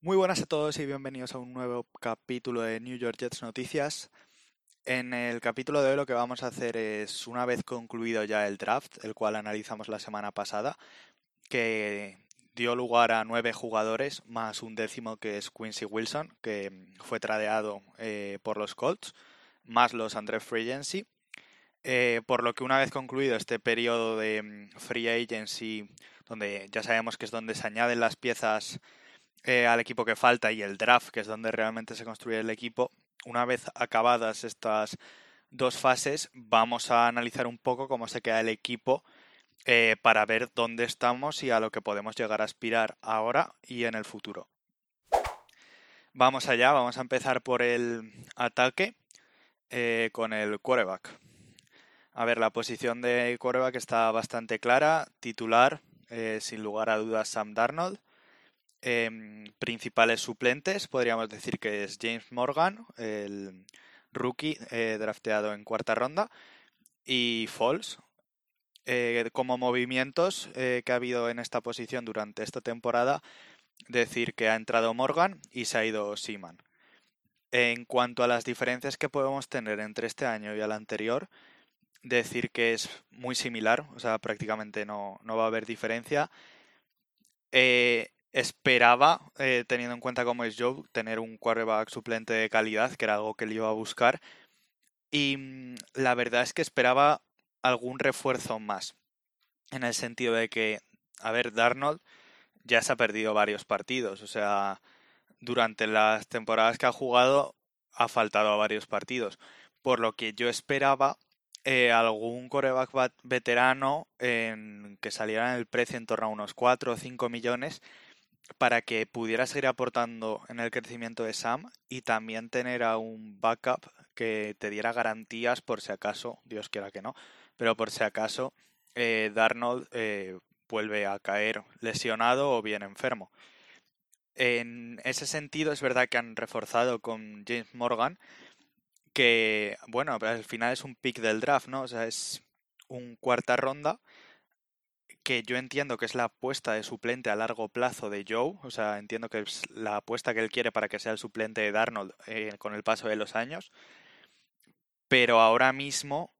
Muy buenas a todos y bienvenidos a un nuevo capítulo de New York Jets Noticias. En el capítulo de hoy lo que vamos a hacer es, una vez concluido ya el draft, el cual analizamos la semana pasada, que dio lugar a nueve jugadores, más un décimo que es Quincy Wilson, que fue tradeado eh, por los Colts, más los André Free Agency. Eh, por lo que una vez concluido este periodo de mm, Free Agency, donde ya sabemos que es donde se añaden las piezas eh, al equipo que falta y el draft, que es donde realmente se construye el equipo, una vez acabadas estas dos fases, vamos a analizar un poco cómo se queda el equipo eh, para ver dónde estamos y a lo que podemos llegar a aspirar ahora y en el futuro. Vamos allá, vamos a empezar por el ataque eh, con el quarterback. A ver, la posición de quarterback está bastante clara, titular, sin lugar a dudas Sam Darnold. Em, principales suplentes, podríamos decir que es James Morgan, el rookie eh, drafteado en cuarta ronda, y Falls. Eh, como movimientos eh, que ha habido en esta posición durante esta temporada, decir que ha entrado Morgan y se ha ido Seaman. En cuanto a las diferencias que podemos tener entre este año y el anterior, decir que es muy similar, o sea, prácticamente no, no va a haber diferencia esperaba, eh, teniendo en cuenta cómo es Joe, tener un quarterback suplente de calidad, que era algo que él iba a buscar. Y mm, la verdad es que esperaba algún refuerzo más. En el sentido de que, a ver, Darnold ya se ha perdido varios partidos. O sea, durante las temporadas que ha jugado ha faltado a varios partidos. Por lo que yo esperaba eh, algún coreback veterano que saliera en el precio en torno a unos 4 o 5 millones para que pudiera seguir aportando en el crecimiento de Sam y también tener a un backup que te diera garantías por si acaso, Dios quiera que no, pero por si acaso eh, Darnold eh, vuelve a caer lesionado o bien enfermo. En ese sentido es verdad que han reforzado con James Morgan, que bueno, al final es un pick del draft, ¿no? O sea, es un cuarta ronda que yo entiendo que es la apuesta de suplente a largo plazo de Joe, o sea, entiendo que es la apuesta que él quiere para que sea el suplente de Darnold eh, con el paso de los años, pero ahora mismo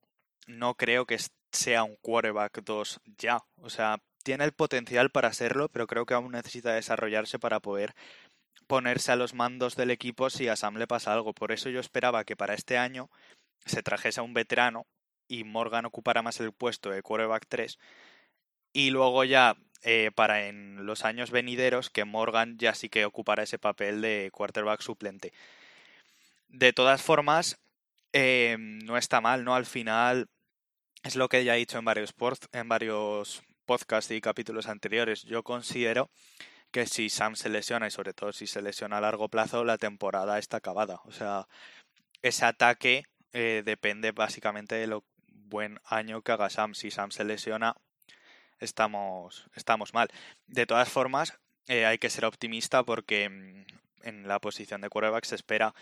no creo que sea un quarterback 2 ya, o sea, tiene el potencial para serlo, pero creo que aún necesita desarrollarse para poder ponerse a los mandos del equipo si a Sam le pasa algo. Por eso yo esperaba que para este año se trajese a un veterano y Morgan ocupara más el puesto de quarterback 3 y luego ya eh, para en los años venideros que Morgan ya sí que ocupará ese papel de quarterback suplente. De todas formas, eh, no está mal, ¿no? Al final es lo que ya he dicho en varios, en varios podcasts y capítulos anteriores. Yo considero que si Sam se lesiona y sobre todo si se lesiona a largo plazo, la temporada está acabada. O sea, ese ataque eh, depende básicamente de lo buen año que haga Sam. Si Sam se lesiona, estamos, estamos mal. De todas formas, eh, hay que ser optimista porque mm, en la posición de quarterback se espera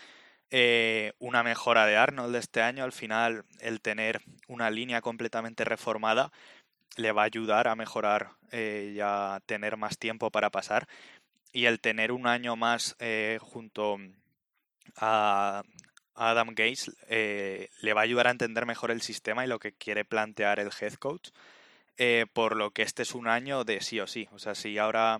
eh, una mejora de Arnold este año. Al final, el tener una línea completamente reformada le va a ayudar a mejorar eh, y a tener más tiempo para pasar. Y el tener un año más junto a Adam Gates le va a ayudar a entender mejor el sistema y lo que quiere plantear el head coach. Eh, por lo que este es un año de sí o sí. O sea, si ahora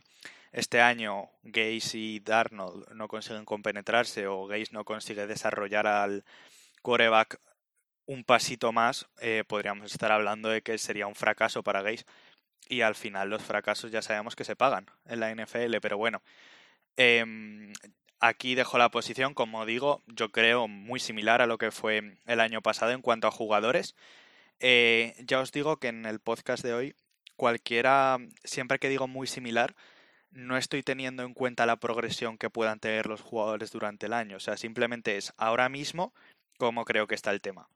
este año Gaze y Darnold no consiguen compenetrarse o Gaze no consigue desarrollar al coreback un pasito más, eh, podríamos estar hablando de que sería un fracaso para Gaze. Y al final los fracasos ya sabemos que se pagan en la NFL, pero bueno. Em, aquí dejo la posición, como digo, yo creo muy similar a lo que fue el año pasado en cuanto a jugadores. Eh, ya os digo que en el podcast de hoy, cualquiera, siempre que digo muy similar, no estoy teniendo en cuenta la progresión que puedan tener los jugadores durante el año. O sea, simplemente es ahora mismo cómo creo que está el tema.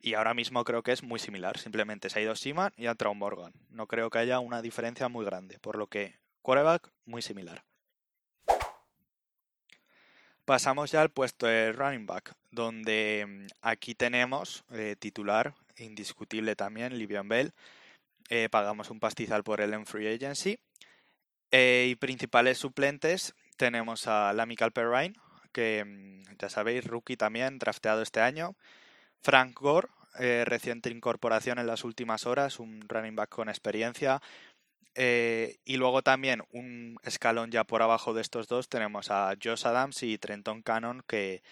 Y ahora mismo creo que es muy similar. Simplemente se ha ido Seaman y ha entrado Morgan. No creo que haya una diferencia muy grande. Por lo que, quarterback, muy similar. Pasamos ya al puesto de running back, donde mm, aquí tenemos eh, titular indiscutible también, Livian Bell. Eh, pagamos un pastizal por él en Free Agency. Eh, y principales suplentes tenemos a Lamical Perrine, que mm, ya sabéis, rookie también, drafteado este año. Frank Gore, eh, reciente incorporación en las últimas horas, un running back con experiencia. Eh, y luego también un escalón ya por abajo de estos dos tenemos a Josh Adams y Trenton Cannon que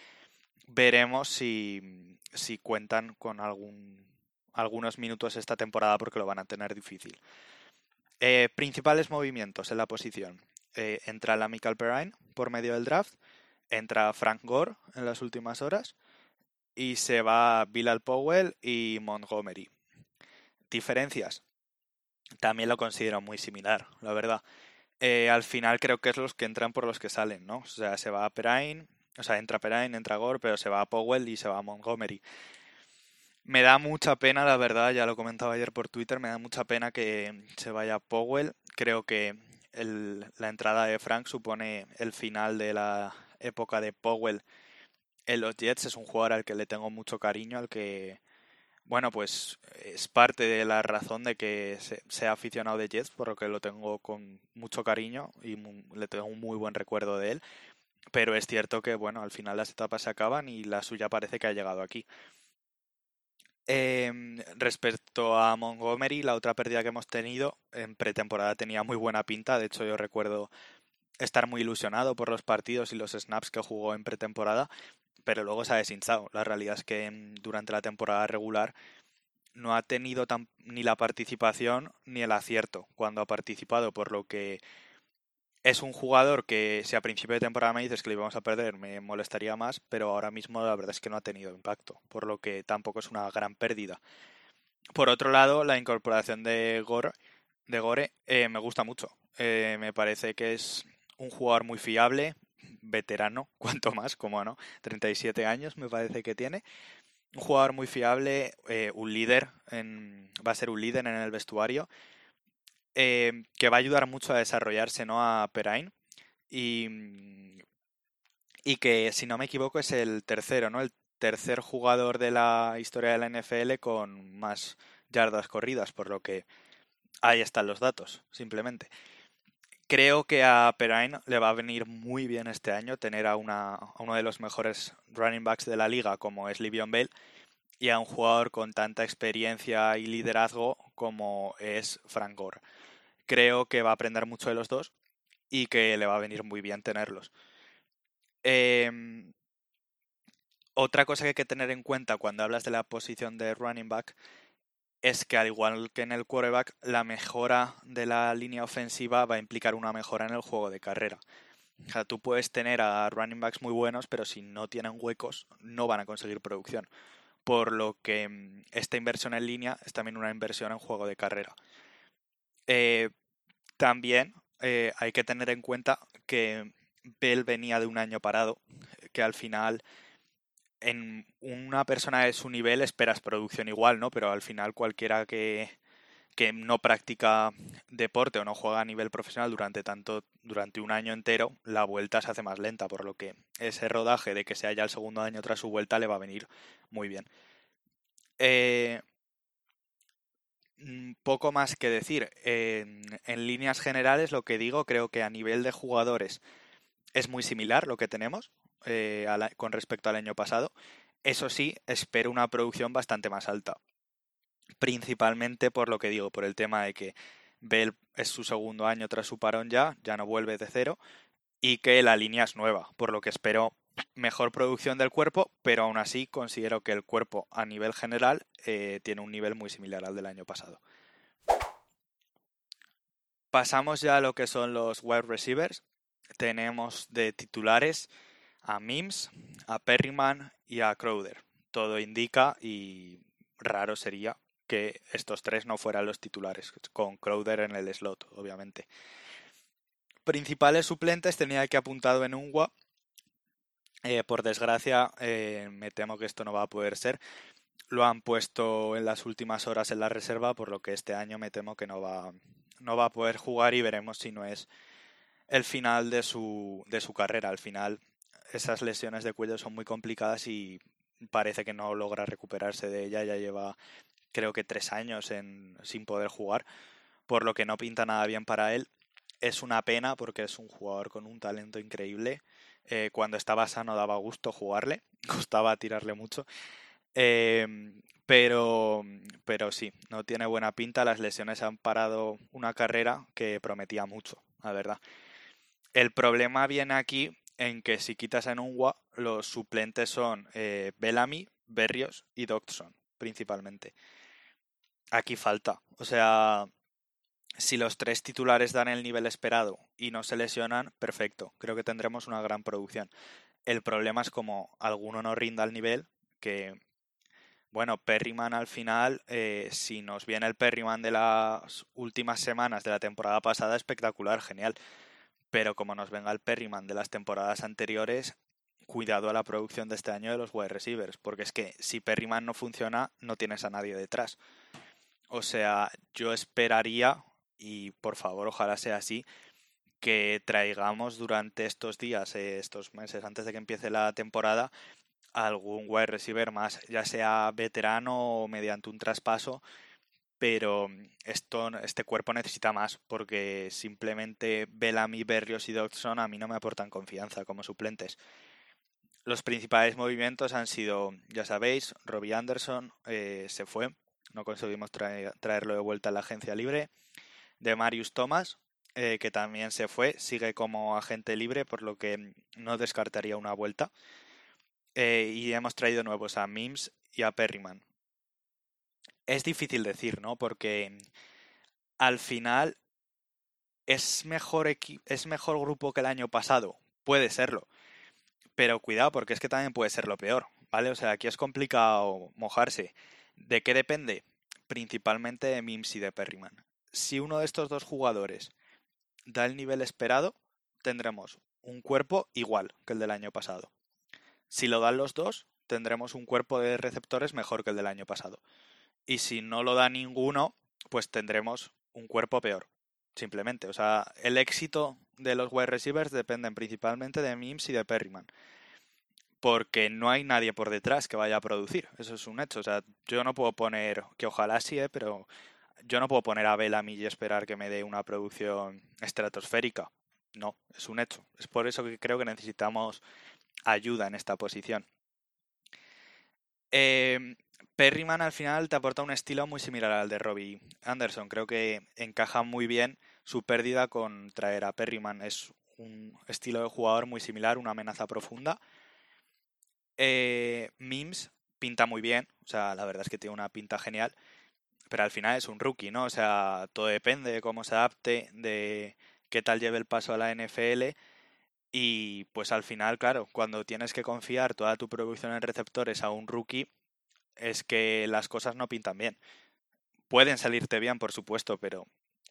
veremos si, si cuentan con algún, algunos minutos esta temporada porque lo van a tener difícil. Eh, principales movimientos en la posición. entra la Michael Perrine por medio del draft, entra Frank Gore en las últimas horas y se va Bilal Powell y Montgomery. Diferencias. También lo considero muy similar, la verdad. Eh, al final creo que es los que entran por los que salen, ¿no? O sea, se va a Perrine, o sea, entra Perrine, entra Gore, pero se va a Powell y se va a Montgomery. Me da mucha pena, la verdad, ya lo comentaba ayer por Twitter, me da mucha pena que se vaya Powell. Creo que la entrada de Frank supone el final de la época de Powell en los Jets. Es un jugador al que le tengo mucho cariño, al que, bueno, pues es parte de la razón de que sea aficionado de Jets, por lo que lo tengo con mucho cariño y le tengo un muy buen recuerdo de él. Pero es cierto que, bueno, al final las etapas se acaban y la suya parece que ha llegado aquí. Em, respecto a Montgomery, la otra pérdida que hemos tenido en pretemporada tenía muy buena pinta. De hecho, yo recuerdo estar muy ilusionado por los partidos y los snaps que jugó en pretemporada, pero luego se ha deshinchado. La realidad es que mm, durante la temporada regular no ha tenido ni la participación ni el acierto cuando ha participado, por lo que es un jugador que si a principio de temporada me dices que le íbamos a perder me molestaría más, pero ahora mismo la verdad es que no ha tenido impacto, por lo que tampoco es una gran pérdida. Por otro lado, la incorporación de Gore, de Gore eh, me gusta mucho. Eh, me parece que es un jugador muy fiable, veterano, cuanto más, como no, 37 años me parece que tiene. Un jugador muy fiable, eh, un líder, en, va a ser un líder en el vestuario, eh, que va a ayudar mucho a desarrollarse ¿no? a Perain. Y, y que, si no me equivoco, es el tercero, ¿no? El tercer jugador de la historia de la NFL con más yardas corridas, por lo que ahí están los datos, simplemente. Creo que a Perrine le va a venir muy bien este año tener a, uno de los mejores running backs de la liga como es Livion Bell y a un jugador con tanta experiencia y liderazgo como es Frank Gore. Creo que va a aprender mucho de los dos y que le va a venir muy bien tenerlos. Em, otra cosa que hay que tener en cuenta cuando hablas de la posición de running back es que al igual que en el quarterback, la mejora de la línea ofensiva va a implicar una mejora en el juego de carrera. O sea, tú puedes tener a running backs muy buenos, pero si no tienen huecos, no van a conseguir producción. Por lo que mm, esta inversión en línea es también una inversión en juego de carrera. Eh, también eh, hay que tener en cuenta que Bell venía de un año parado, que al final en una persona de su nivel esperas producción igual, ¿no? Pero al final cualquiera que, que no practica deporte o no juega a nivel profesional durante tanto durante un año entero, la vuelta se hace más lenta, por lo que ese rodaje de que sea ya el segundo año tras su vuelta le va a venir muy bien. Eh, mm, poco más que decir. en líneas generales, lo que digo, creo que a nivel de jugadores es muy similar lo que tenemos. Eh, con respecto al año pasado. Eso sí, espero una producción bastante más alta. Principalmente por lo que digo, por el tema de que Bell es su segundo año tras su parón ya, ya no vuelve de cero, y que la línea es nueva, por lo que espero mejor producción del cuerpo, pero aún así considero que el cuerpo a nivel general eh, tiene un nivel muy similar al del año pasado. Pasamos ya a lo que son los wide receivers. Tenemos de titulares a Mims, a Perryman y a Crowder. Todo indica, y raro sería, que estos tres no fueran los titulares, con Crowder en el slot, obviamente. Principales suplentes tenía que apuntado en Ungwa. Eh, por desgracia, eh, me temo que esto no va a poder ser. Lo han puesto en las últimas horas en la reserva, por lo que este año me temo que no va, no va a poder jugar y veremos si no es el final de su, de su carrera. Al final, esas lesiones de cuello son muy complicadas y parece que no logra recuperarse de ella. Ya lleva creo que tres años sin poder jugar, por lo que no pinta nada bien para él. es una pena porque es un jugador con un talento increíble. Eh, cuando estaba sano daba gusto jugarle, costaba tirarle mucho. Em, pero, pero sí, no tiene buena pinta. Las lesiones han parado una carrera que prometía mucho, la verdad. El problema viene aquí en que si quitas en Unwa, los suplentes son eh, Bellamy, Berrios y Dodson, principalmente. Aquí falta. O sea, si los tres titulares dan el nivel esperado y no se lesionan, perfecto. Creo que tendremos una gran producción. El problema es como alguno no rinda al nivel, que, bueno, Perryman al final, eh, si nos viene el Perryman de las últimas semanas de la temporada pasada, espectacular, genial. Pero como nos venga el Perryman de las temporadas anteriores, cuidado a la producción de este año de los wide receivers, porque es que si Perryman no funciona, no tienes a nadie detrás. O sea, yo esperaría, y por favor ojalá sea así, que traigamos durante estos días, eh, estos meses, antes de que empiece la temporada, algún wide receiver más, ya sea veterano o mediante un traspaso, pero mm, este cuerpo necesita más porque simplemente Bellamy, Berrios y Dodson a mí no me aportan confianza como suplentes. Los principales movimientos han sido, ya sabéis, Robbie Anderson eh, se fue, no conseguimos traerlo de vuelta a la agencia libre. De Marius Thomas, eh, que también se fue, sigue como agente libre, por lo que mm, no descartaría una vuelta. Eh, y hemos traído nuevos a Mims y a Perryman es difícil decir, ¿no? Porque al final es mejor es mejor grupo que el año pasado, puede serlo. Pero cuidado, porque es que también puede ser lo peor, ¿vale? O sea, aquí es complicado mojarse. ¿De qué depende? Principalmente de Mims y de Perryman. Si uno de estos dos jugadores da el nivel esperado, tendremos un cuerpo igual que el del año pasado. Si lo dan los dos, tendremos un cuerpo de receptores mejor que el del año pasado. Y si no lo da ninguno, pues tendremos un cuerpo peor. Simplemente. O sea, el éxito de los wide receivers dependen principalmente de Mims y de Perryman. Porque no hay nadie por detrás que vaya a producir. Eso es un hecho. O sea, yo no puedo poner, que ojalá sí, ¿eh? pero yo no puedo poner a Bellamy y esperar que me dé una producción estratosférica. No, es un hecho. Es por eso que creo que necesitamos ayuda en esta posición. Eh, Perryman al final te aporta un estilo muy similar al de Robbie Anderson. Creo que encaja muy bien su pérdida con traer a Perryman. Es un estilo de jugador muy similar, una amenaza profunda. Eh, Mims pinta muy bien, o sea, la verdad es que tiene una pinta genial, pero al final es un rookie, ¿no? O sea, todo depende de cómo se adapte, de qué tal lleve el paso a la NFL. Y pues al final, claro, cuando tienes que confiar toda tu producción en receptores a un rookie, es que las cosas no pintan bien. Pueden salirte bien, por supuesto, pero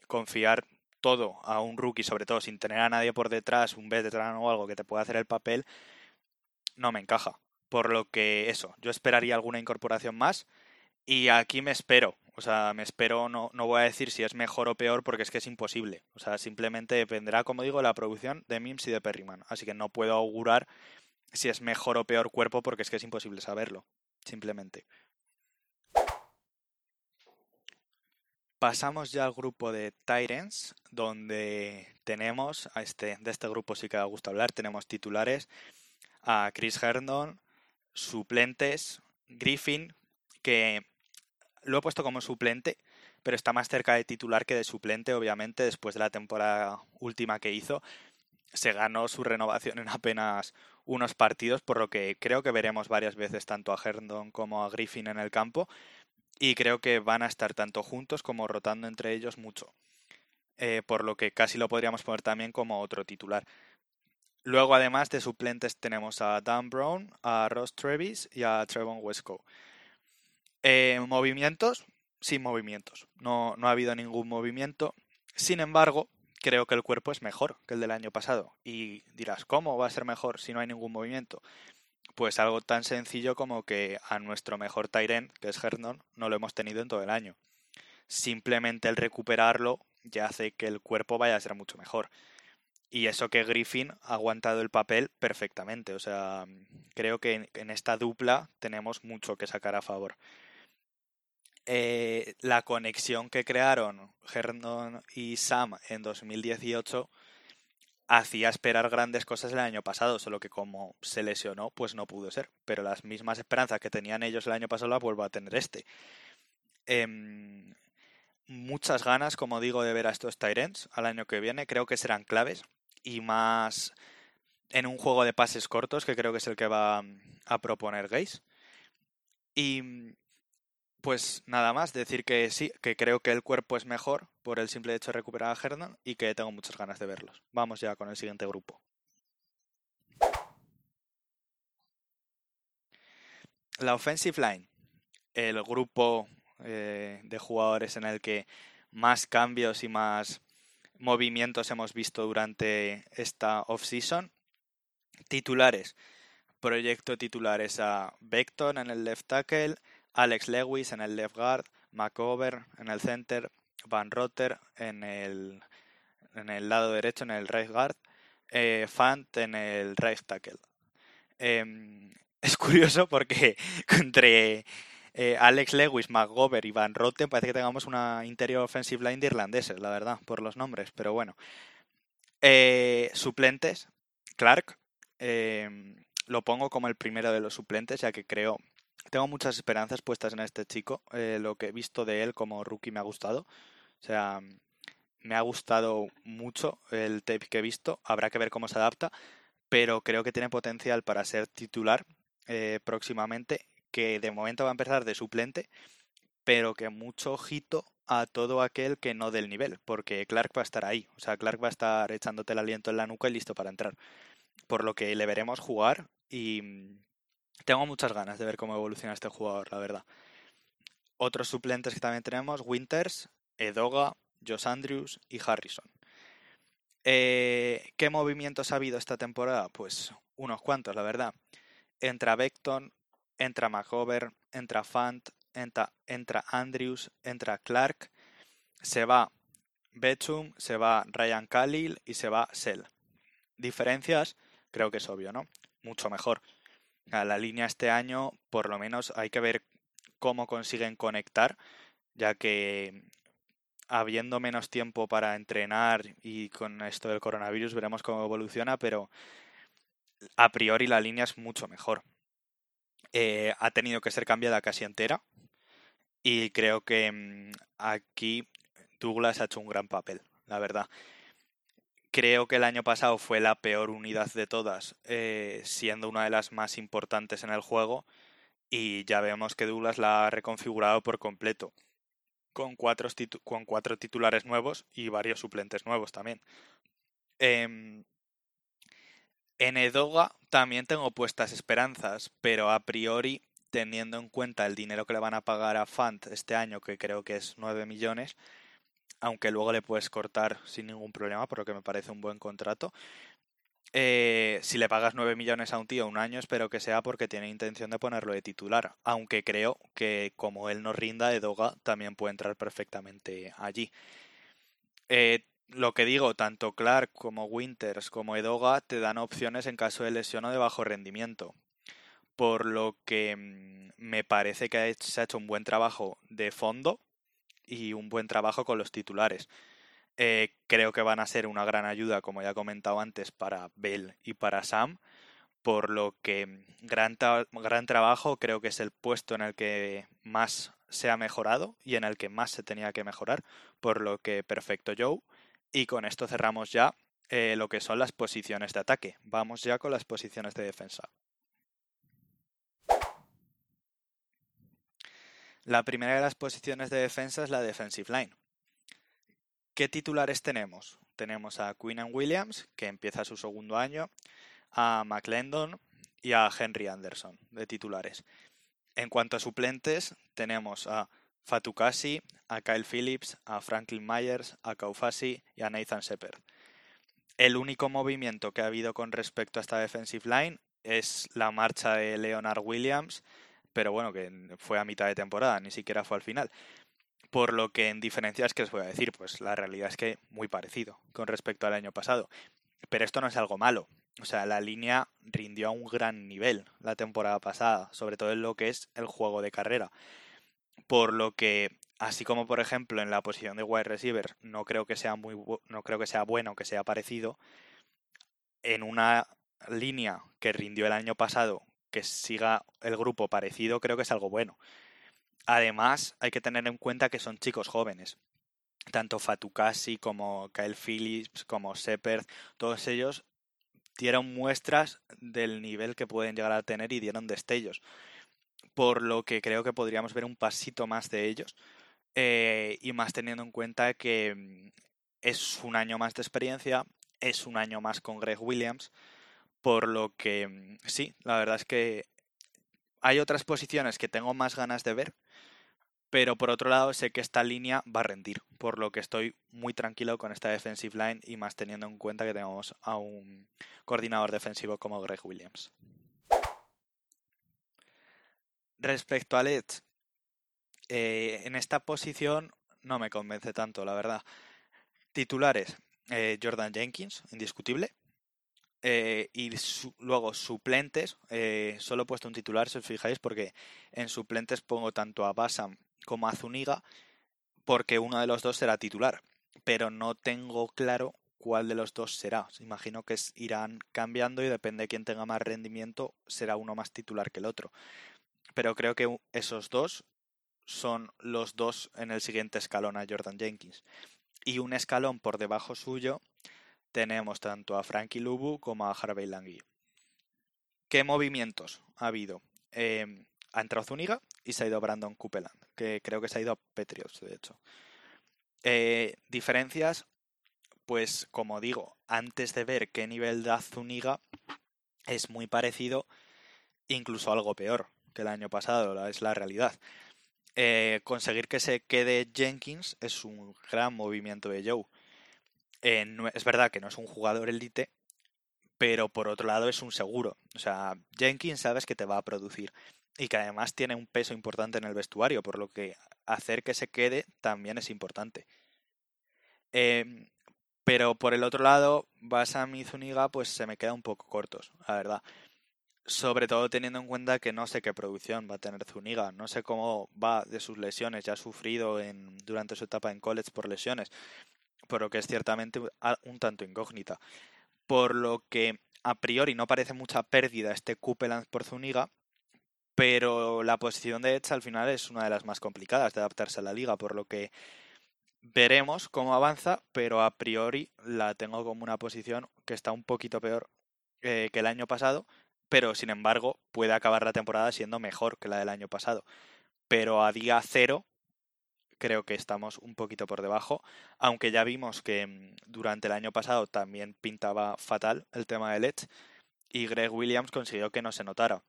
confiar todo a un rookie, sobre todo sin tener a nadie por detrás, un veterano o algo que te pueda hacer el papel, no me encaja. Por lo que eso, yo esperaría alguna incorporación más y aquí me espero. O sea, me espero, no, no voy a decir si es mejor o peor porque es que es imposible. O sea, simplemente dependerá, como digo, de la producción de Mims y de Perryman. Así que no puedo augurar si es mejor o peor cuerpo porque es que es imposible saberlo simplemente. Pasamos ya al grupo de Tyrants, donde tenemos, a este, de este grupo sí que da gusto hablar, tenemos titulares a Chris Herndon, suplentes, Griffin, que lo he puesto como suplente, pero está más cerca de titular que de suplente, obviamente, después de la temporada última que hizo. Se ganó su renovación en apenas unos partidos, por lo que creo que veremos varias veces tanto a Herndon como a Griffin en el campo y creo que van a estar tanto juntos como rotando entre ellos mucho. Eh, por lo que casi lo podríamos poner también como otro titular. Luego, además de suplentes, tenemos a Dan Brown, a Ross Travis y a Trevon Wesco. Eh, movimientos, sin movimientos. No, no ha habido ningún movimiento. Sin embargo, creo que el cuerpo es mejor que el del año pasado. Y dirás, ¿cómo va a ser mejor si no hay ningún movimiento? Pues algo tan sencillo como que a nuestro mejor Tyren, que es Herndon, no lo hemos tenido en todo el año. Simplemente el recuperarlo ya hace que el cuerpo vaya a ser mucho mejor. Y eso que Griffin ha aguantado el papel perfectamente. O sea, creo que en esta dupla tenemos mucho que sacar a favor. Eh, la conexión que crearon Herndon y Sam en 2018 hacía esperar grandes cosas el año pasado, solo que como se lesionó, pues no pudo ser. Pero las mismas esperanzas que tenían ellos el año pasado las vuelvo a tener este. Em, muchas ganas, como digo, de ver a estos Tyrants al año que viene. Creo que serán claves y más en un juego de pases cortos, que creo que es el que va a proponer Gaze. Y pues nada más, decir que sí, que creo que el cuerpo es mejor por el simple hecho de recuperar a Hernan y que tengo muchas ganas de verlos. Vamos ya con el siguiente grupo. La Offensive Line, el grupo eh, de jugadores en el que más cambios y más movimientos hemos visto durante esta off-season. Titulares. Proyecto titulares a Beckton en el left tackle, Alex Lewis en el left guard, McOver en el center, Van Rotter en el, en el lado derecho, en el right guard, eh, Fant en el right tackle. Em, es curioso porque entre eh, Alex Lewis, McGover y Van Rotten parece que tengamos una interior offensive line de irlandeses, la verdad, por los nombres, pero bueno. Eh, suplentes, Clark, em, lo pongo como el primero de los suplentes, ya que creo tengo muchas esperanzas puestas en este chico. Eh, lo que he visto de él como rookie me ha gustado. O sea, me ha gustado mucho el tape que he visto. Habrá que ver cómo se adapta. Pero creo que tiene potencial para ser titular eh, próximamente. Que de momento va a empezar de suplente. Pero que mucho ojito a todo aquel que no del nivel. Porque Clark va a estar ahí. O sea, Clark va a estar echándote el aliento en la nuca y listo para entrar. Por lo que le veremos jugar y tengo muchas ganas de ver cómo evoluciona este jugador, la verdad. Otros suplentes que también tenemos, Winters, Edoga, Josh Andrews y Harrison. Eh, ¿Qué movimientos ha habido esta temporada? Pues unos cuantos, la verdad. Entra Beckton, entra McHover, entra Fant, entra, entra Andrews, entra Clark, se va Bechum, se va Ryan Khalil y se va Sell. Diferencias, creo que es obvio, ¿no? Mucho mejor a la línea este año, por lo menos hay que ver cómo consiguen conectar, ya que habiendo menos tiempo para entrenar y con esto del coronavirus veremos cómo evoluciona, pero a priori la línea es mucho mejor. Eh, ha tenido que ser cambiada casi entera y creo que mm, aquí Douglas ha hecho un gran papel, la verdad. Creo que el año pasado fue la peor unidad de todas, eh, siendo una de las más importantes en el juego. Y ya vemos que Douglas la ha reconfigurado por completo. Con cuatro, con cuatro titulares nuevos y varios suplentes nuevos también. Em, en Edoga también tengo puestas esperanzas, pero a priori, teniendo en cuenta el dinero que le van a pagar a Fant este año, que creo que es 9 millones, aunque luego le puedes cortar sin ningún problema, por lo que me parece un buen contrato. Eh, si le pagas 9 millones a un tío un año, espero que sea porque tiene intención de ponerlo de titular. Aunque creo que como él no rinda, Edoga también puede entrar perfectamente allí. Eh, lo que digo, tanto Clark como Winters como Edoga te dan opciones en caso de lesión o de bajo rendimiento. Por lo que mm, me parece que se ha hecho un buen trabajo de fondo y un buen trabajo con los titulares. Eh, creo que van a ser una gran ayuda, como ya he comentado antes, para Bell y para Sam, por lo que gran, gran trabajo creo que es el puesto en el que más se ha mejorado y en el que más se tenía que mejorar, por lo que perfecto Joe. Y con esto cerramos ya eh, lo que son las posiciones de ataque. Vamos ya con las posiciones de defensa. La primera de las posiciones de defensa es la defensive line. ¿Qué titulares tenemos? Tenemos a Quinn Williams, que empieza su segundo año, a McLendon y a Henry Anderson de titulares. En cuanto a suplentes, tenemos a Fatukasi, a Kyle Phillips, a Franklin Myers, a Kaufasi y a Nathan Shepard. El único movimiento que ha habido con respecto a esta defensive line es la marcha de Leonard Williams, pero bueno, que fue a mitad de temporada, ni siquiera fue al final. Por lo que en diferencias, que os voy a decir? Pues la realidad es que muy parecido con respecto al año pasado. Pero esto no es algo malo. O sea, la línea rindió a un gran nivel la temporada pasada, sobre todo en lo que es el juego de carrera. por lo que así como por ejemplo en la posición de wide receiver no creo que sea muy no creo que sea bueno que sea parecido en una línea que rindió el año pasado que siga el grupo parecido creo que es algo bueno. Además hay que tener en cuenta que son chicos jóvenes. Tanto Fatukasi como Kyle Phillips como Shepard todos ellos dieron muestras del nivel que pueden llegar a tener y dieron destellos por lo que creo que podríamos ver un pasito más de ellos eh, y más teniendo en cuenta que mm, es un año más de experiencia, es un año más con Greg Williams, por lo que mm, sí, la verdad es que hay otras posiciones que tengo más ganas de ver, pero por otro lado sé que esta línea va a rendir, por lo que estoy muy tranquilo con esta defensive line y más teniendo en cuenta que tenemos a un coordinador defensivo como Greg Williams. Respecto a Let's, eh, en esta posición no me convence tanto, la verdad. Titulares, eh, Jordan Jenkins, indiscutible. Eh, y luego suplentes, solo he puesto un titular, si os fijáis, porque en suplentes pongo tanto a Basam como a Zuniga, porque uno de los dos será titular. Pero no tengo claro cuál de los dos será. Imagino que irán cambiando y depende de quién tenga más rendimiento, será uno más titular que el otro. Pero creo que esos dos son los dos en el siguiente escalón a Jordan Jenkins. Y un escalón por debajo suyo tenemos tanto a Frankie Lubu como a Harvey Langui. ¿Qué movimientos ha habido? Eh, ha entrado Zuniga y se ha ido Brandon Copeland, que creo que se ha ido a Patriots, de hecho. Eh, diferencias, pues como digo, antes de ver qué nivel da Zuniga, es muy parecido, incluso algo peor que el año pasado, es la realidad. Eh, conseguir que se quede Jenkins es un gran movimiento de Joe. Eh, es verdad que no es un jugador elite, pero por otro lado es un seguro. O sea, Jenkins sabes que te va a producir y que además tiene un peso importante en el vestuario, por lo que hacer que se quede también es importante. Em, pero por el otro lado, Basam y Zuniga pues se me quedan un poco cortos, la verdad sobre todo teniendo en cuenta que no sé qué producción va a tener Zuniga, no sé cómo va de sus lesiones, ya ha sufrido en, durante su etapa en college por lesiones, por lo que es ciertamente un tanto incógnita. Por lo que a priori no parece mucha pérdida este Copeland por Zuniga, pero la posición de Edge al final es una de las más complicadas de adaptarse a la liga, por lo que veremos cómo avanza, pero a priori la tengo como una posición que está un poquito peor eh, que el año pasado, pero sin embargo puede acabar la temporada siendo mejor que la del año pasado. Pero a día cero creo que estamos un poquito por debajo, aunque ya vimos que mm, durante el año pasado también pintaba fatal el tema de Let's y Greg Williams consiguió que no se notara.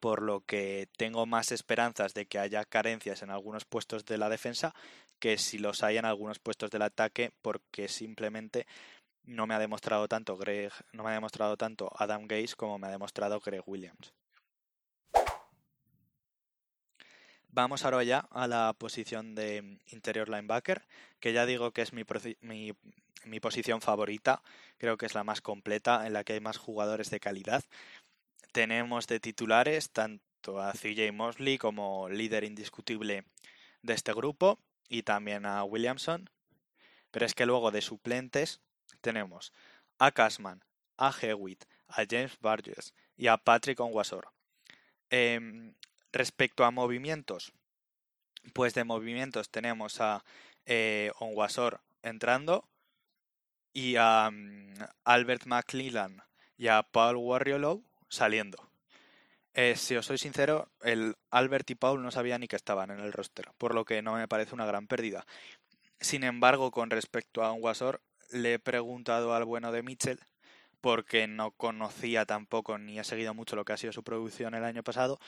Por lo que tengo más esperanzas de que haya carencias en algunos puestos de la defensa que si los hay en algunos puestos del ataque, porque simplemente no me ha demostrado tanto Greg, no me ha demostrado tanto Adam Gaze como me ha demostrado Greg Williams. Vamos ahora ya a la posición de interior linebacker, que ya digo que es mi, posición favorita, creo que es la más completa, en la que hay más jugadores de calidad. Tenemos de titulares tanto a CJ Mosley como líder indiscutible de este grupo y también a Williamson, pero es que luego de suplentes tenemos a Cashman, a Hewitt, a James Burgess y a Patrick Onwasor. Em, respecto a movimientos, pues de movimientos tenemos a eh, Onwasor entrando y a mm, Albert McClellan y a Paul Warriolow saliendo. Eh, si os soy sincero, el Albert y Paul no sabían ni que estaban en el roster, por lo que no me parece una gran pérdida. Sin embargo, con respecto a Onwasor, le he preguntado al bueno de Mitchell porque no conocía tampoco ni he seguido mucho lo que ha sido su producción el año pasado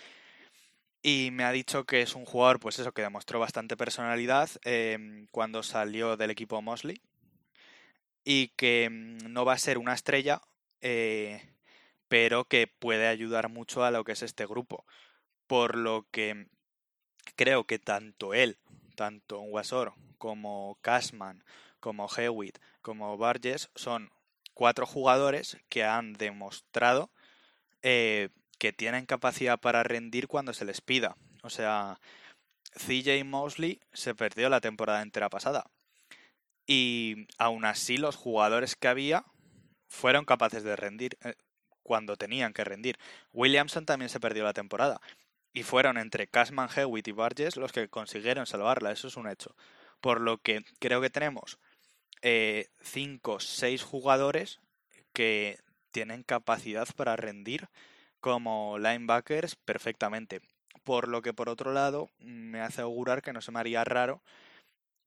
y me ha dicho que es un jugador pues eso que demostró bastante personalidad em, cuando salió del equipo Mosley y que mm, no va a ser una estrella eh, pero que puede ayudar mucho a lo que es este grupo por lo que creo que tanto él tanto Wasor como Cashman como Hewitt, como Barges, son cuatro jugadores que han demostrado eh, que tienen capacidad para rendir cuando se les pida. O sea, CJ Mosley se perdió la temporada entera pasada. Y aún así los jugadores que había fueron capaces de rendir eh, cuando tenían que rendir. Williamson también se perdió la temporada. Y fueron entre Cashman, Hewitt y Barges los que consiguieron salvarla. Eso es un hecho. Por lo que creo que tenemos 5 eh, 6 jugadores que tienen capacidad para rendir como linebackers perfectamente. Por lo que por otro lado me hace augurar que no se me haría raro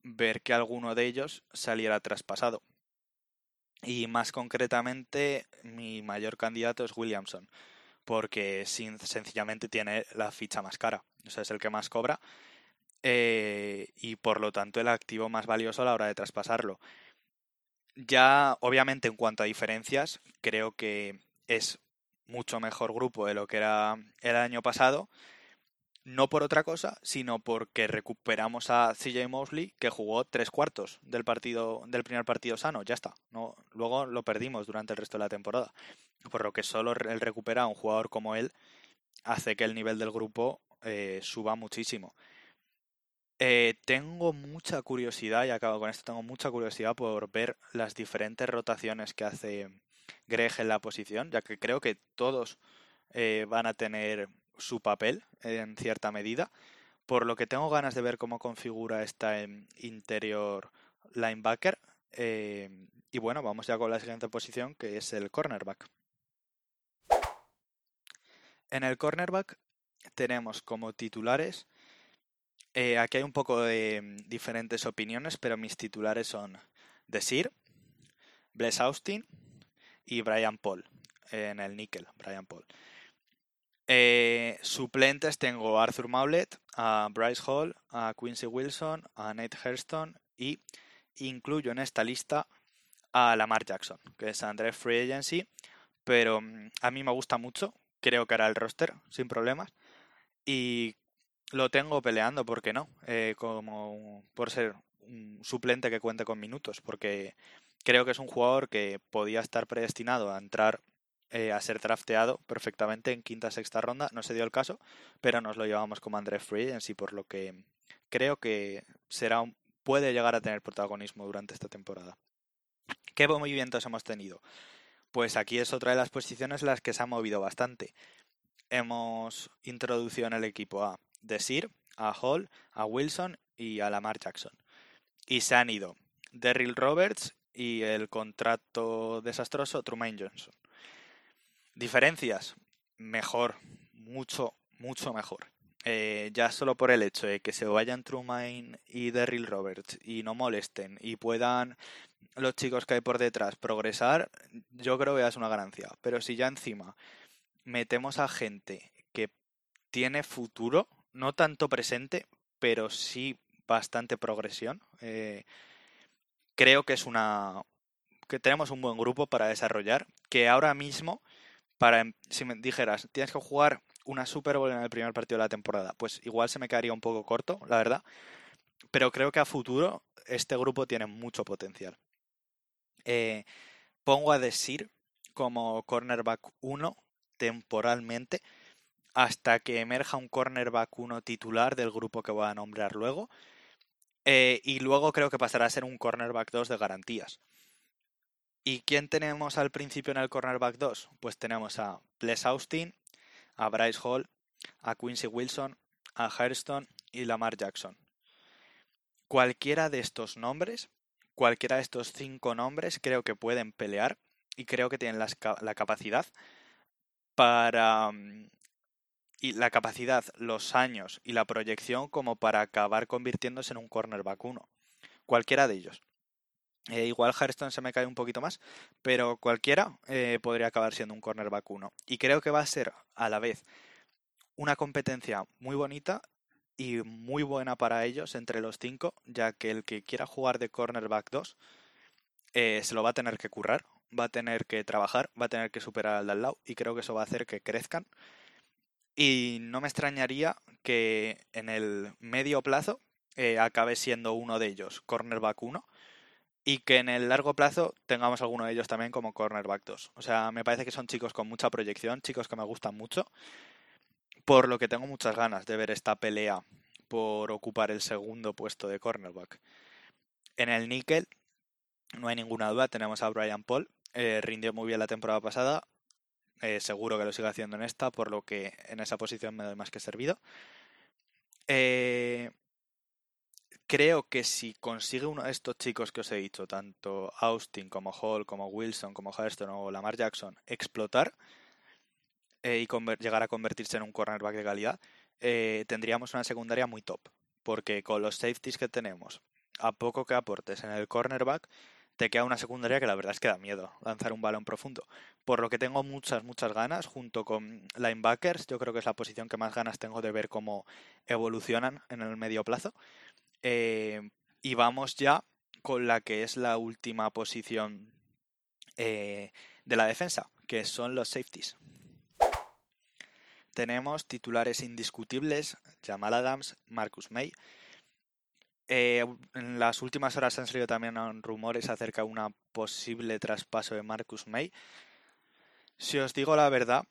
ver que alguno de ellos saliera traspasado. Y más concretamente, mi mayor candidato es Williamson, porque sencillamente tiene la ficha más cara, o sea, es el que más cobra eh, y por lo tanto el activo más valioso a la hora de traspasarlo. Ya, obviamente, en cuanto a diferencias, creo que es mucho mejor grupo de lo que era el año pasado no por otra cosa, sino porque recuperamos a CJ Mosley, que jugó tres cuartos del partido, del primer partido sano, ya está. No, luego lo perdimos durante el resto de la temporada. Por lo que solo el recuperar a un jugador como él hace que el nivel del grupo eh, suba muchísimo. Eh, tengo mucha curiosidad, y acabo con esto, tengo mucha curiosidad por ver las diferentes rotaciones que hace Greg en la posición, ya que creo que todos eh, van a tener su papel en cierta medida, por lo que tengo ganas de ver cómo configura esta interior linebacker. Eh, y bueno, vamos ya con la siguiente posición, que es el cornerback. En el cornerback tenemos como titulares, eh, aquí hay un poco de mm, diferentes opiniones, pero mis titulares son Desir, Bless Austin y Brian Paul, en el níquel, Brian Paul. Eh, suplentes tengo a Arthur Maulet, a Bryce Hall, a Quincy Wilson, a Nate Hurston y incluyo en esta lista a Lamar Jackson, que es Andrés Free Agency, pero mm, a mí me gusta mucho, creo que hará el roster sin problemas y lo tengo peleando, ¿por qué no? Eh, como por ser un suplente que cuente con minutos, porque creo que es un jugador que podía estar predestinado a entrar eh, a ser drafteado perfectamente en quinta sexta ronda. No se dio el caso, pero nos lo llevamos como André Free en sí, por lo que creo que será puede llegar a tener protagonismo durante esta temporada. ¿Qué movimientos hemos tenido? Pues aquí es otra de las posiciones en las que se ha movido bastante. Hemos introducido en el equipo a Desir, a Hall, a Wilson y a Lamar Jackson. Y se han ido Derrill Roberts y el contrato desastroso Trumaine Johnson. Diferencias, mejor, mucho, mucho mejor. Eh, ya solo por el hecho de que se vayan Trumaine y Derrill Roberts y no molesten y puedan los chicos que hay por detrás progresar, yo creo que es una ganancia. Pero si ya encima metemos a gente que tiene futuro, no tanto presente, pero sí bastante progresión, eh, creo que es una que tenemos un buen grupo para desarrollar, que ahora mismo para, em, si me dijeras, tienes que jugar una Super Bowl en el primer partido de la temporada, pues igual se me quedaría un poco corto, la verdad. Pero creo que a futuro este grupo tiene mucho potencial. Eh, pongo a Desir como cornerback 1 temporalmente hasta que emerja un cornerback 1 titular del grupo que voy a nombrar luego. Eh, y luego creo que pasará a ser un cornerback 2 de garantías. ¿Y quién tenemos al principio en el cornerback 2? Pues tenemos a Bless Austin, a Bryce Hall, a Quincy Wilson, a Hairston y Lamar Jackson. Cualquiera de estos nombres, cualquiera de estos cinco nombres, creo que pueden pelear y creo que tienen la, capacidad para. Mm, y la capacidad, los años y la proyección como para acabar convirtiéndose en un cornerback 1. Cualquiera de ellos. Eh, igual Hearthstone se me cae un poquito más, pero cualquiera eh, podría acabar siendo un cornerback 1. Y creo que va a ser a la vez una competencia muy bonita y muy buena para ellos entre los cinco, ya que el que quiera jugar de cornerback 2 eh, se lo va a tener que currar, va a tener que trabajar, va a tener que superar al de al lado y creo que eso va a hacer que crezcan. Y no me extrañaría que en el medio plazo acabe siendo uno de ellos cornerback 1 y que en el largo plazo tengamos alguno de ellos también como cornerback 2. O sea, me parece que son chicos con mucha proyección, chicos que me gustan mucho, por lo que tengo muchas ganas de ver esta pelea por ocupar el segundo puesto de cornerback. En el níquel, no hay ninguna duda, tenemos a Brian Paul, eh, rindió muy bien la temporada pasada, eh, seguro que lo sigue haciendo en esta, por lo que en esa posición me doy más que servido. Eh, creo que si consigue uno de estos chicos que os he dicho, tanto Austin como Hall, como Wilson, como Hairston o Lamar Jackson, explotar y llegar a convertirse en un cornerback de calidad, tendríamos una secundaria muy top. Porque con los safeties que tenemos, a poco que aportes en el cornerback, te queda una secundaria que la verdad es que da miedo lanzar un balón profundo. Por lo que tengo muchas, muchas ganas, junto con linebackers, yo creo que es la posición que más ganas tengo de ver cómo evolucionan en el medio plazo. Eh, y vamos ya con la que es la última posición eh, de la defensa, que son los safeties. Tenemos titulares indiscutibles, Jamal Adams, Marcus May, eh, en las últimas horas han salido también rumores acerca de un posible traspaso de Marcus May. Si os digo la verdad,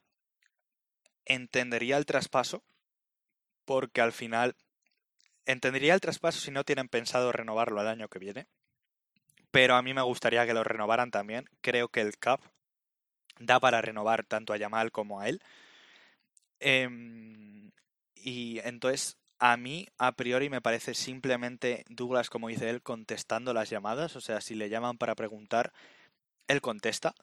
entendería el traspaso porque al final entendería el traspaso si no tienen pensado renovarlo el año que viene. Pero a mí me gustaría que lo renovaran también. Creo que el CAP da para renovar tanto a Yamal como a él. Em, y entonces a mí, a priori, me parece simplemente Douglas, como dice él, contestando las llamadas. O sea, si le llaman para preguntar, él contesta.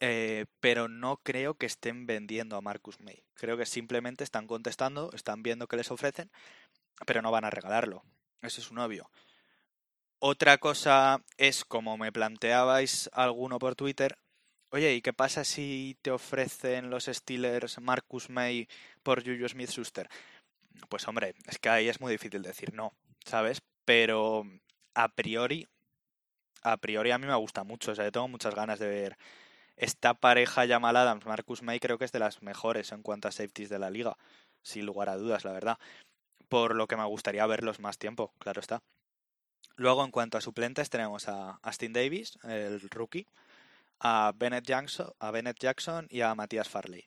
Eh, pero no creo que estén vendiendo a Marcus May. Creo que simplemente están contestando, están viendo qué les ofrecen, pero no van a regalarlo. Eso es un obvio. Otra cosa es, como me planteabais alguno por Twitter, oye, ¿y qué pasa si te ofrecen los Steelers Marcus May por Juju Smith-Schuster? Pues hombre, es que ahí es muy difícil decir no, ¿sabes? Pero a priori, a priori a mí me gusta mucho, o sea, yo tengo muchas ganas de ver esta pareja llamada Adams, Marcus May, creo que es de las mejores en cuanto a safeties de la liga, sin lugar a dudas, la verdad. Por lo que me gustaría verlos más tiempo, claro está. Luego, en cuanto a suplentes, tenemos a Austin Davis, el rookie, a Bennett Jackson, a Bennett Jackson y a Matías Farley.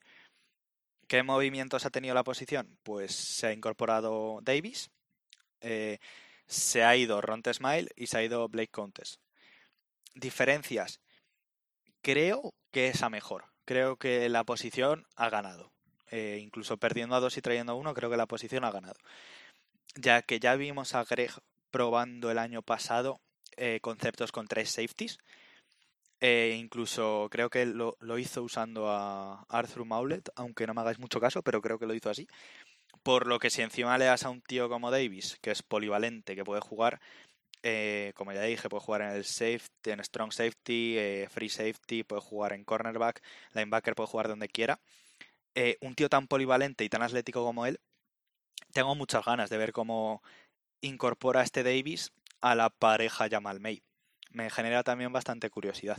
¿Qué movimientos ha tenido la posición? Pues se ha incorporado Davis, eh, se ha ido Ronte Smile y se ha ido Blake Contes. Diferencias. Creo que es a mejor. Creo que la posición ha ganado. Eh, incluso perdiendo a dos y trayendo a uno, creo que la posición ha ganado. Ya que ya vimos a Greg probando el año pasado eh, conceptos con tres safeties eh, incluso creo que lo, hizo usando a Arthur Maulet, aunque no me hagáis mucho caso, pero creo que lo hizo así. Por lo que si encima le das a un tío como Davis, que es polivalente, que puede jugar, eh, como ya dije, puede jugar en el safety, en strong safety, eh, free safety, puede jugar en cornerback, linebacker puede jugar donde quiera. un tío tan polivalente y tan atlético como él, tengo muchas ganas de ver cómo incorpora a este Davis a la pareja Jamal May me genera también bastante curiosidad.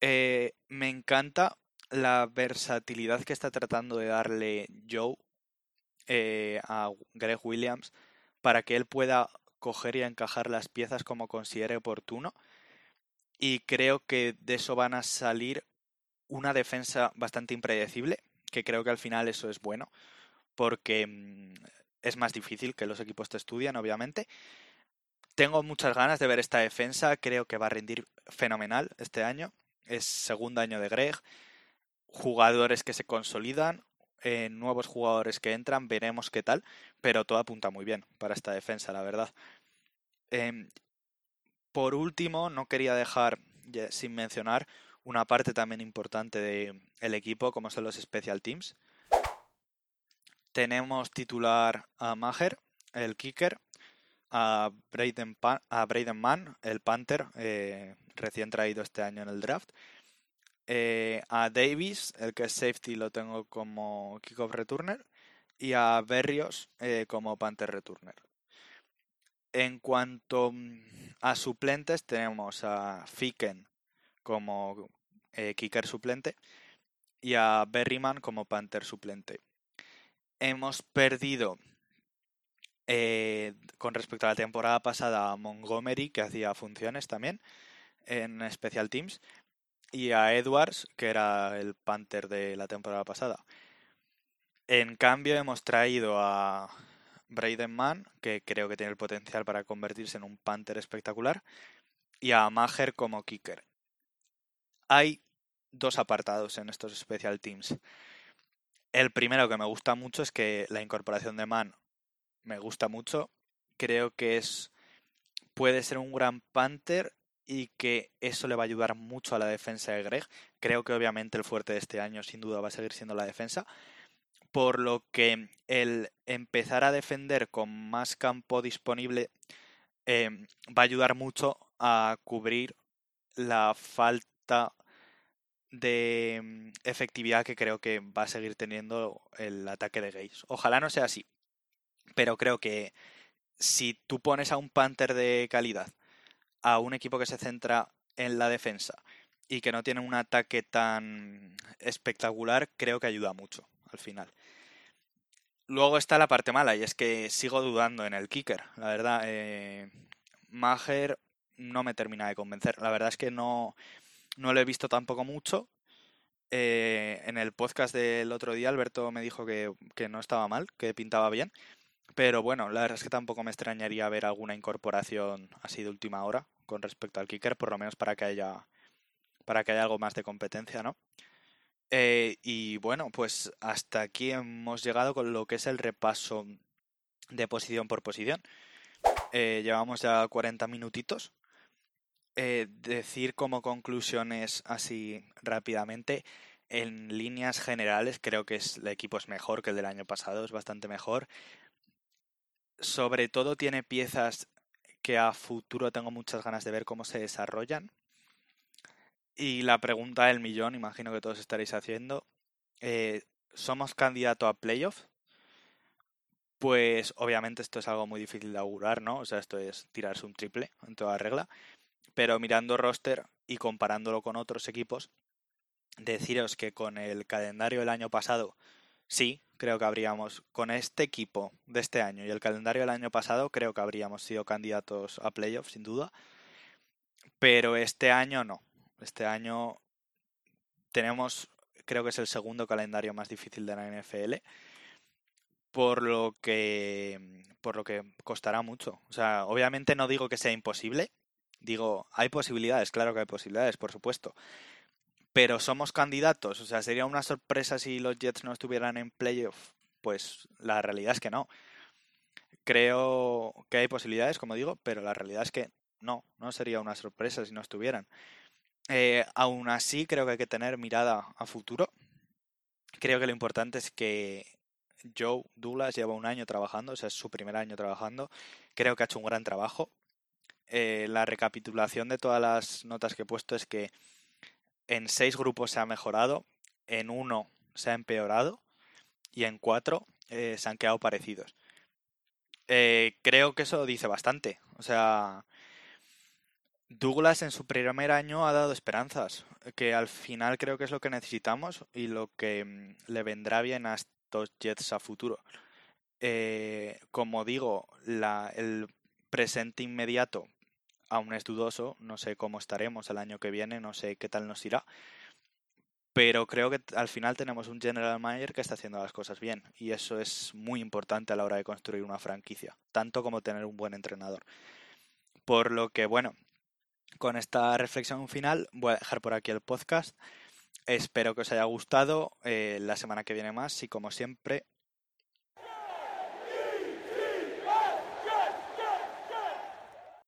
Eh, me encanta la versatilidad que está tratando de darle Joe eh, a Greg Williams para que él pueda coger y encajar las piezas como considere oportuno. Y creo que de eso van a salir una defensa bastante impredecible, que creo que al final eso es bueno, porque mm, es más difícil que los equipos te estudian, obviamente, tengo muchas ganas de ver esta defensa, creo que va a rendir fenomenal este año. Es segundo año de Greg, jugadores que se consolidan, eh, nuevos jugadores que entran, veremos qué tal, pero todo apunta muy bien para esta defensa, la verdad. Em, por último, no quería dejar sin mencionar una parte también importante del equipo, como son los Special Teams. Tenemos titular a Maher, el kicker, a Braden, Mann, el Panther, eh, recién traído este año en el draft. Eh, a Davis, el que es safety, lo tengo como kickoff returner. Y a Berrios eh, como Panther returner. En cuanto mm, a suplentes, tenemos a Ficken como kicker suplente y a Berryman como Panther suplente. Hemos perdido eh, con respecto a la temporada pasada, a Montgomery, que hacía funciones también en Special Teams, y a Edwards, que era el Panther de la temporada pasada. En cambio, hemos traído a Braden Mann, que creo que tiene el potencial para convertirse en un Panther espectacular, y a Maher como kicker. Hay dos apartados en estos special teams. El primero que me gusta mucho es que la incorporación de Mann me gusta mucho. Creo que es puede ser un gran Panther y que eso le va a ayudar mucho a la defensa de Greg. Creo que obviamente el fuerte de este año sin duda va a seguir siendo la defensa. Por lo que el empezar a defender con más campo disponible em, va a ayudar mucho a cubrir la falta de mm, efectividad que creo que va a seguir teniendo el ataque de Gaze. Ojalá no sea así, pero creo que si tú pones a un Panther de calidad a un equipo que se centra en la defensa y que no tiene un ataque tan espectacular, creo que ayuda mucho al final. Luego está la parte mala y es que sigo dudando en el kicker. La verdad, eh, Mager no me termina de convencer. La verdad es que no, no lo he visto tampoco mucho. Eh, en el podcast del otro día Alberto me dijo que, que, no estaba mal, que pintaba bien. Pero bueno, la verdad es que tampoco me extrañaría ver alguna incorporación así de última hora con respecto al kicker, por lo menos para que haya, para que haya algo más de competencia, ¿no? Eh, y bueno, pues hasta aquí hemos llegado con lo que es el repaso de posición por posición. Eh, llevamos ya 40 minutitos. Eh, decir como conclusiones así rápidamente, en líneas generales creo que el equipo es mejor que el del año pasado, es bastante mejor. Sobre todo tiene piezas que a futuro tengo muchas ganas de ver cómo se desarrollan. Y la pregunta del millón, imagino que todos estaréis haciendo, eh, ¿somos candidato a playoff? Pues obviamente esto es algo muy difícil de augurar, ¿no? O sea, esto es tirarse un triple en toda regla. Pero mirando roster y comparándolo con otros equipos, deciros que con el calendario del año pasado, sí, creo que habríamos, con este equipo de este año y el calendario del año pasado, creo que habríamos sido candidatos a playoffs, sin duda. Pero este año no. Este año tenemos, creo que es el segundo calendario más difícil de la NFL. Por lo que, por lo que costará mucho. O sea, obviamente no digo que sea imposible. Digo, hay posibilidades, claro que hay posibilidades, por supuesto pero somos candidatos. O sea, sería una sorpresa si los Jets no estuvieran en playoff. Pues la realidad es que no. Creo que hay posibilidades, como digo, pero la realidad es que no, no sería una sorpresa si no estuvieran. Eh, aún así, creo que hay que tener mirada a futuro. Creo que lo importante es que Joe Douglas lleva un año trabajando, o sea, es su primer año trabajando. Creo que ha hecho un gran trabajo. Eh, la recapitulación de todas las notas que he puesto es que en seis grupos se ha mejorado, en uno se ha empeorado y en cuatro eh, se han quedado parecidos. Eh, creo que eso dice bastante. O sea, Douglas en su primer año ha dado esperanzas, que al final creo que es lo que necesitamos y lo que mm, le vendrá bien a estos Jets a futuro. Eh, como digo, el presente inmediato aún es dudoso, no sé cómo estaremos el año que viene, no sé qué tal nos irá. Pero creo que al final tenemos un general manager que está haciendo las cosas bien y eso es muy importante a la hora de construir una franquicia, tanto como tener un buen entrenador. Por lo que, bueno, con esta reflexión final voy a dejar por aquí el podcast. Espero que os haya gustado. Eh, la semana que viene más y como siempre,